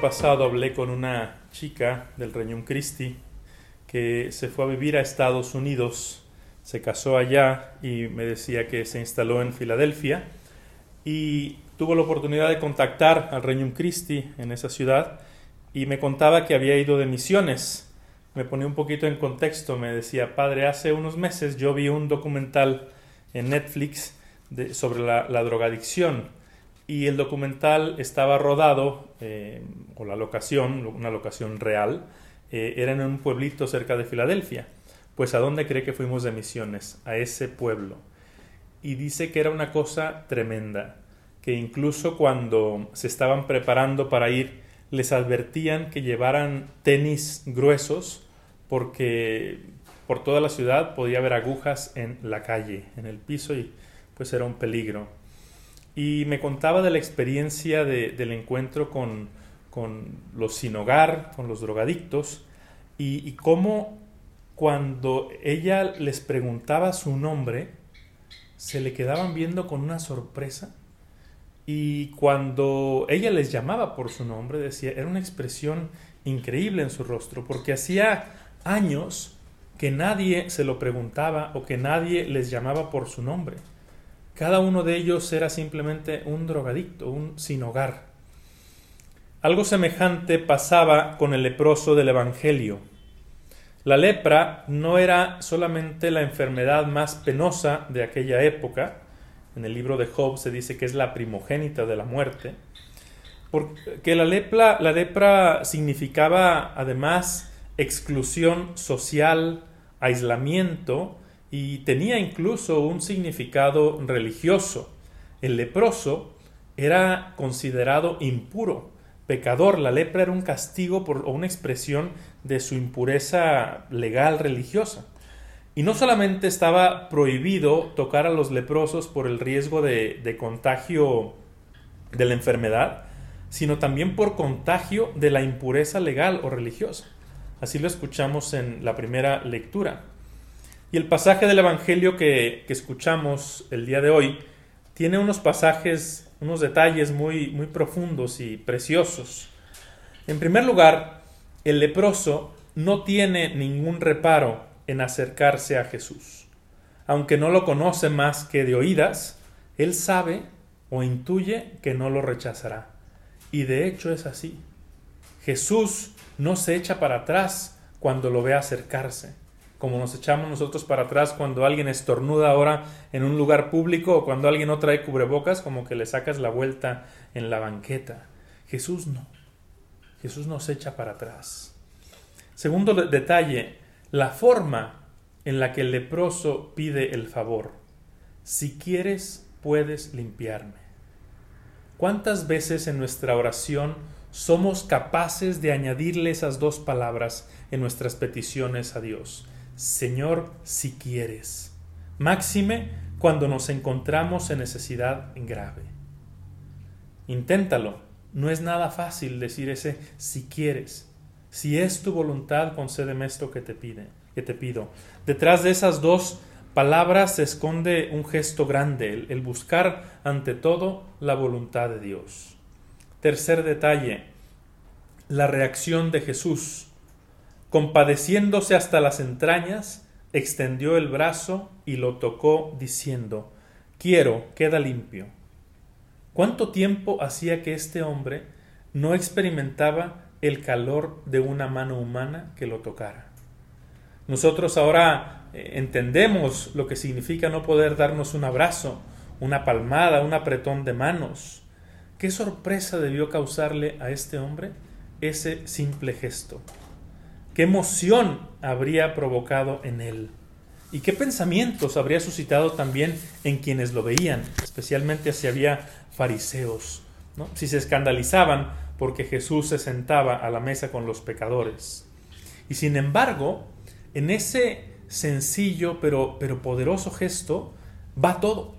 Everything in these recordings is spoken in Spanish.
pasado hablé con una chica del Reino Christi que se fue a vivir a Estados Unidos, se casó allá y me decía que se instaló en Filadelfia y tuvo la oportunidad de contactar al Reino Christi en esa ciudad y me contaba que había ido de misiones. Me ponía un poquito en contexto, me decía, padre, hace unos meses yo vi un documental en Netflix sobre la drogadicción y el documental estaba rodado, eh, o la locación, una locación real, eh, era en un pueblito cerca de Filadelfia. Pues ¿a dónde cree que fuimos de misiones? A ese pueblo. Y dice que era una cosa tremenda, que incluso cuando se estaban preparando para ir, les advertían que llevaran tenis gruesos porque por toda la ciudad podía haber agujas en la calle, en el piso y pues era un peligro y me contaba de la experiencia del encuentro con, los sin hogar, con los drogadictos, y, cómo cuando ella les preguntaba su nombre, se le quedaban viendo con una sorpresa. Y cuando ella les llamaba por su nombre, decía, era una expresión increíble en su rostro, porque hacía años que nadie se lo preguntaba o que nadie les llamaba por su nombre. Cada uno de ellos era simplemente un drogadicto, un sin hogar. Algo semejante pasaba con el leproso del Evangelio. La lepra no era solamente la enfermedad más penosa de aquella época, en el libro de Job se dice que es la primogénita de la muerte, porque la lepra, la lepra significaba además exclusión social, aislamiento y tenía incluso un significado religioso. El leproso era considerado impuro, pecador. La lepra era un castigo o una expresión de su impureza legal religiosa. Y no solamente estaba prohibido tocar a los leprosos por el riesgo de, de contagio de la enfermedad, sino también por contagio de la impureza legal o religiosa. Así lo escuchamos en la primera lectura. Y el pasaje del Evangelio que, escuchamos el día de hoy tiene unos pasajes, unos detalles muy, muy profundos y preciosos. En primer lugar, el leproso no tiene ningún reparo en acercarse a Jesús. Aunque no lo conoce más que de oídas, él sabe o intuye que no lo rechazará. Y de hecho es así. Jesús no se echa para atrás cuando lo ve acercarse como nos echamos nosotros para atrás cuando alguien estornuda ahora en un lugar público o cuando alguien no trae cubrebocas, como que le sacas la vuelta en la banqueta. Jesús no. Jesús nos echa para atrás. Segundo detalle, la forma en la que el leproso pide el favor. Si quieres, puedes limpiarme. ¿Cuántas veces en nuestra oración somos capaces de añadirle esas dos palabras en nuestras peticiones a Dios? Señor, si quieres. Máxime cuando nos encontramos en necesidad grave. Inténtalo. No es nada fácil decir ese si quieres. Si es tu voluntad, concédeme esto que te pide, que te pido. Detrás de esas dos palabras se esconde un gesto grande, el buscar ante todo la voluntad de Dios. Tercer detalle, la reacción de Jesús compadeciéndose hasta las entrañas, extendió el brazo y lo tocó, diciendo Quiero, queda limpio. ¿Cuánto tiempo hacía que este hombre no experimentaba el calor de una mano humana que lo tocara? Nosotros ahora eh, entendemos lo que significa no poder darnos un abrazo, una palmada, un apretón de manos. ¿Qué sorpresa debió causarle a este hombre ese simple gesto? Qué emoción habría provocado en él y qué pensamientos habría suscitado también en quienes lo veían, especialmente si había fariseos, si se escandalizaban porque Jesús se sentaba a la mesa con los pecadores. Y sin embargo, en ese sencillo pero, pero poderoso gesto va todo.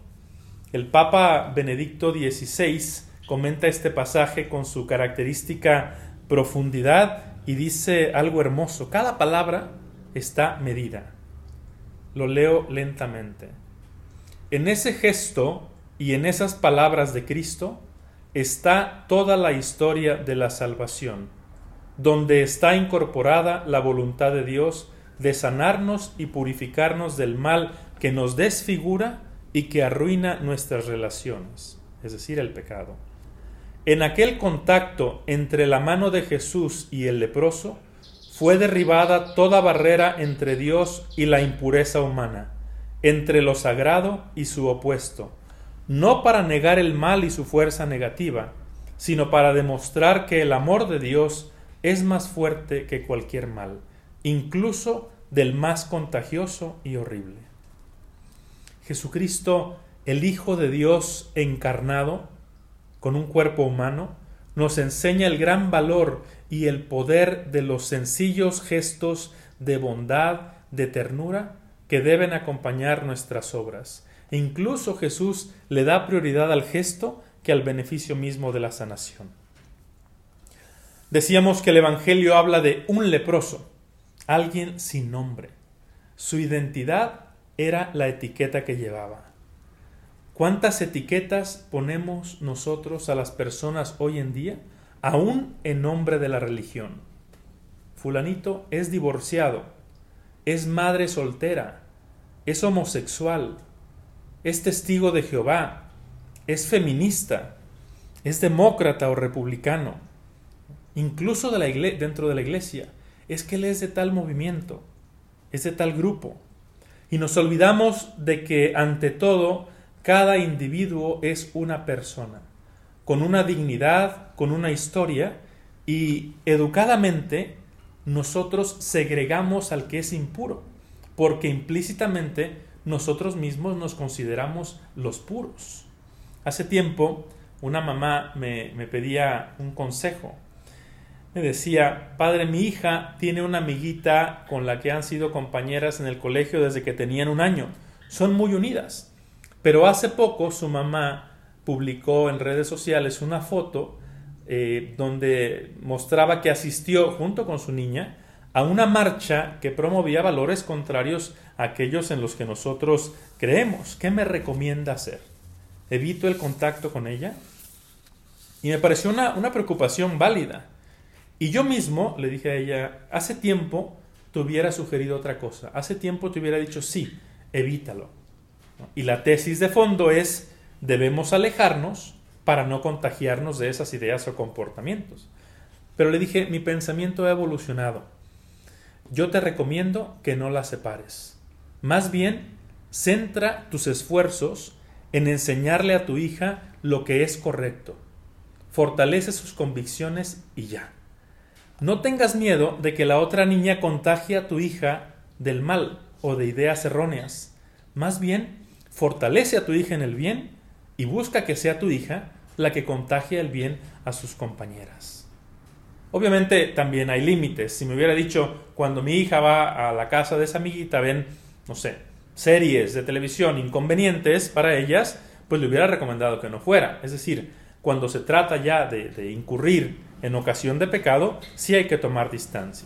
El Papa Benedicto XVI comenta este pasaje con su característica profundidad y dice algo hermoso. Cada palabra está medida. Lo leo lentamente. En ese gesto y en esas palabras de Cristo, está toda la historia de la salvación, donde está incorporada la voluntad de Dios de sanarnos y purificarnos del mal que nos desfigura y que arruina nuestras relaciones, es decir, el pecado. En aquel contacto entre la mano de Jesús y el leproso, fue derribada toda barrera entre Dios y la impureza humana, entre lo sagrado y su opuesto, no para negar el mal y su fuerza negativa, sino para demostrar que el amor de Dios es más fuerte que cualquier mal, incluso del más contagioso y horrible. Jesucristo, el Hijo de Dios encarnado, con un cuerpo humano, nos enseña el gran valor y el poder de los sencillos gestos de bondad, de ternura, que deben acompañar nuestras obras. E incluso Jesús le da prioridad al gesto que al beneficio mismo de la sanación. Decíamos que el Evangelio habla de un leproso, alguien sin nombre. Su identidad era la etiqueta que llevaba. ¿Cuántas etiquetas ponemos nosotros a las personas hoy en día, aún en nombre de la religión? Fulanito es divorciado, es madre soltera, es homosexual, es testigo de Jehová, es feminista, es demócrata o republicano, incluso dentro de la iglesia es que Él es de tal movimiento, es de tal grupo. Y nos olvidamos de que ante todo cada individuo es una persona, con una dignidad, con una historia, y educadamente nosotros segregamos al que es impuro, porque implícitamente nosotros mismos nos consideramos los puros. Hace tiempo una mamá me, me pedía un consejo me decía, padre, mi hija tiene una amiguita con la que han sido compañeras en el colegio desde que tenían un año. Son muy unidas. Pero hace poco su mamá publicó en redes sociales una foto eh, donde mostraba que asistió junto con su niña a una marcha que promovía valores contrarios a aquellos en los que nosotros creemos. ¿Qué me recomienda hacer? ¿Evito el contacto con ella? Y me pareció una, una preocupación válida y yo mismo le dije a ella, hace tiempo te hubiera sugerido otra cosa, hace tiempo te hubiera dicho, sí, evítalo. Y la tesis de fondo es, debemos alejarnos para no contagiarnos de esas ideas o comportamientos. Pero le dije, mi pensamiento ha evolucionado. Yo te recomiendo que no la separes. Más bien, centra tus esfuerzos en enseñarle a tu hija lo que es correcto. Fortalece sus convicciones y ya. No tengas miedo de que la otra niña contagie a tu hija del mal o de ideas erróneas. Más bien, fortalece a tu hija en el bien y busca que sea tu hija la que contagie el bien a sus compañeras. Obviamente también hay límites. Si me hubiera dicho, cuando mi hija va a la casa de esa amiguita, ven, no sé, series de televisión inconvenientes para ellas, pues le hubiera recomendado que no fuera. Es decir, cuando se trata ya de, incurrir en ocasión de pecado, sí hay que tomar distancia.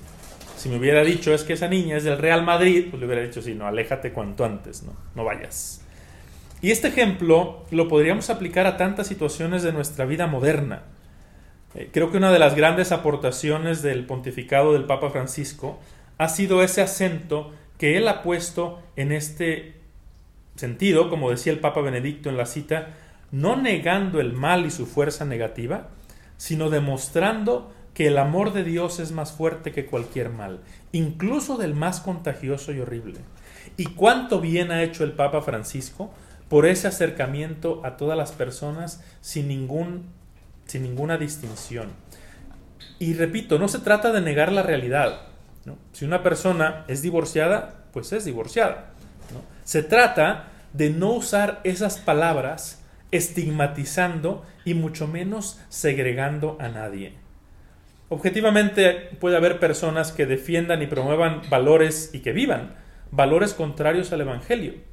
Si me hubiera dicho es que esa niña es del Real Madrid, pues le hubiera dicho, sí, no, aléjate cuanto antes, no, no vayas. Y este ejemplo lo podríamos aplicar a tantas situaciones de nuestra vida moderna. Eh, creo que una de las grandes aportaciones del pontificado del Papa Francisco ha sido ese acento que él ha puesto en este sentido, como decía el Papa Benedicto en la cita, no negando el mal y su fuerza negativa, sino demostrando que el amor de Dios es más fuerte que cualquier mal, incluso del más contagioso y horrible. ¿Y cuánto bien ha hecho el Papa Francisco por ese acercamiento a todas las personas sin, ningún, sin ninguna distinción? Y repito, no se trata de negar la realidad. Si una persona es divorciada, pues es divorciada. Se trata de no usar esas palabras estigmatizando y mucho menos segregando a nadie. Objetivamente puede haber personas que defiendan y promuevan valores y que vivan valores contrarios al Evangelio.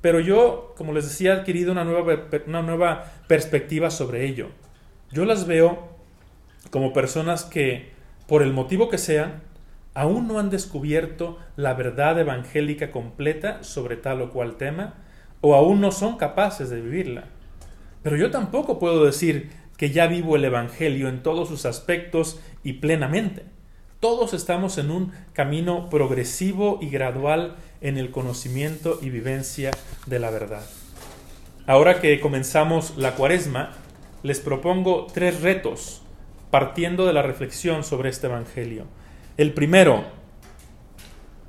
Pero yo, como les decía, he adquirido una nueva, una nueva perspectiva sobre ello. Yo las veo como personas que, por el motivo que sean, aún no han descubierto la verdad evangélica completa sobre tal o cual tema, o aún no son capaces de vivirla. Pero yo tampoco puedo decir que ya vivo el Evangelio en todos sus aspectos y plenamente. Todos estamos en un camino progresivo y gradual en el conocimiento y vivencia de la verdad. Ahora que comenzamos la cuaresma, les propongo tres retos partiendo de la reflexión sobre este Evangelio. El primero,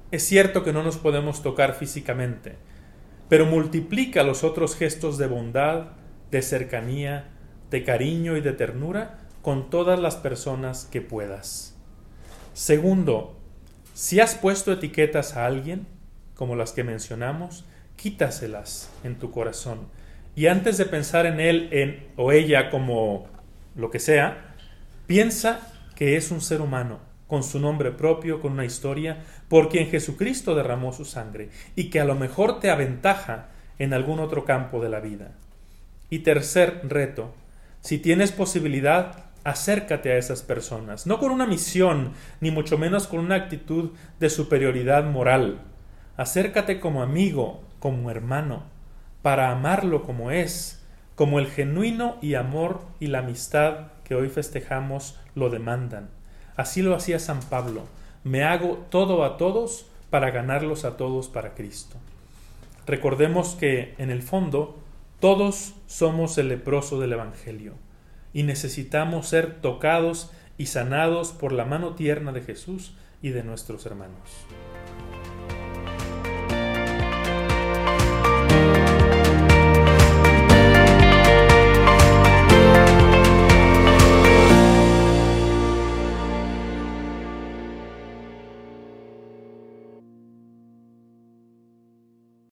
es cierto que no nos podemos tocar físicamente, pero multiplica los otros gestos de bondad, de cercanía, de cariño y de ternura con todas las personas que puedas. Segundo, si has puesto etiquetas a alguien, como las que mencionamos, quítaselas en tu corazón. Y antes de pensar en él en, o ella como lo que sea, piensa que es un ser humano, con su nombre propio, con una historia, por quien Jesucristo derramó su sangre, y que a lo mejor te aventaja en algún otro campo de la vida. Y tercer reto, si tienes posibilidad, acércate a esas personas, no con una misión, ni mucho menos con una actitud de superioridad moral. Acércate como amigo, como hermano, para amarlo como es, como el genuino y amor y la amistad que hoy festejamos lo demandan. Así lo hacía San Pablo. Me hago todo a todos para ganarlos a todos para Cristo. Recordemos que, en el fondo, todos somos el leproso del Evangelio y necesitamos ser tocados y sanados por la mano tierna de Jesús y de nuestros hermanos.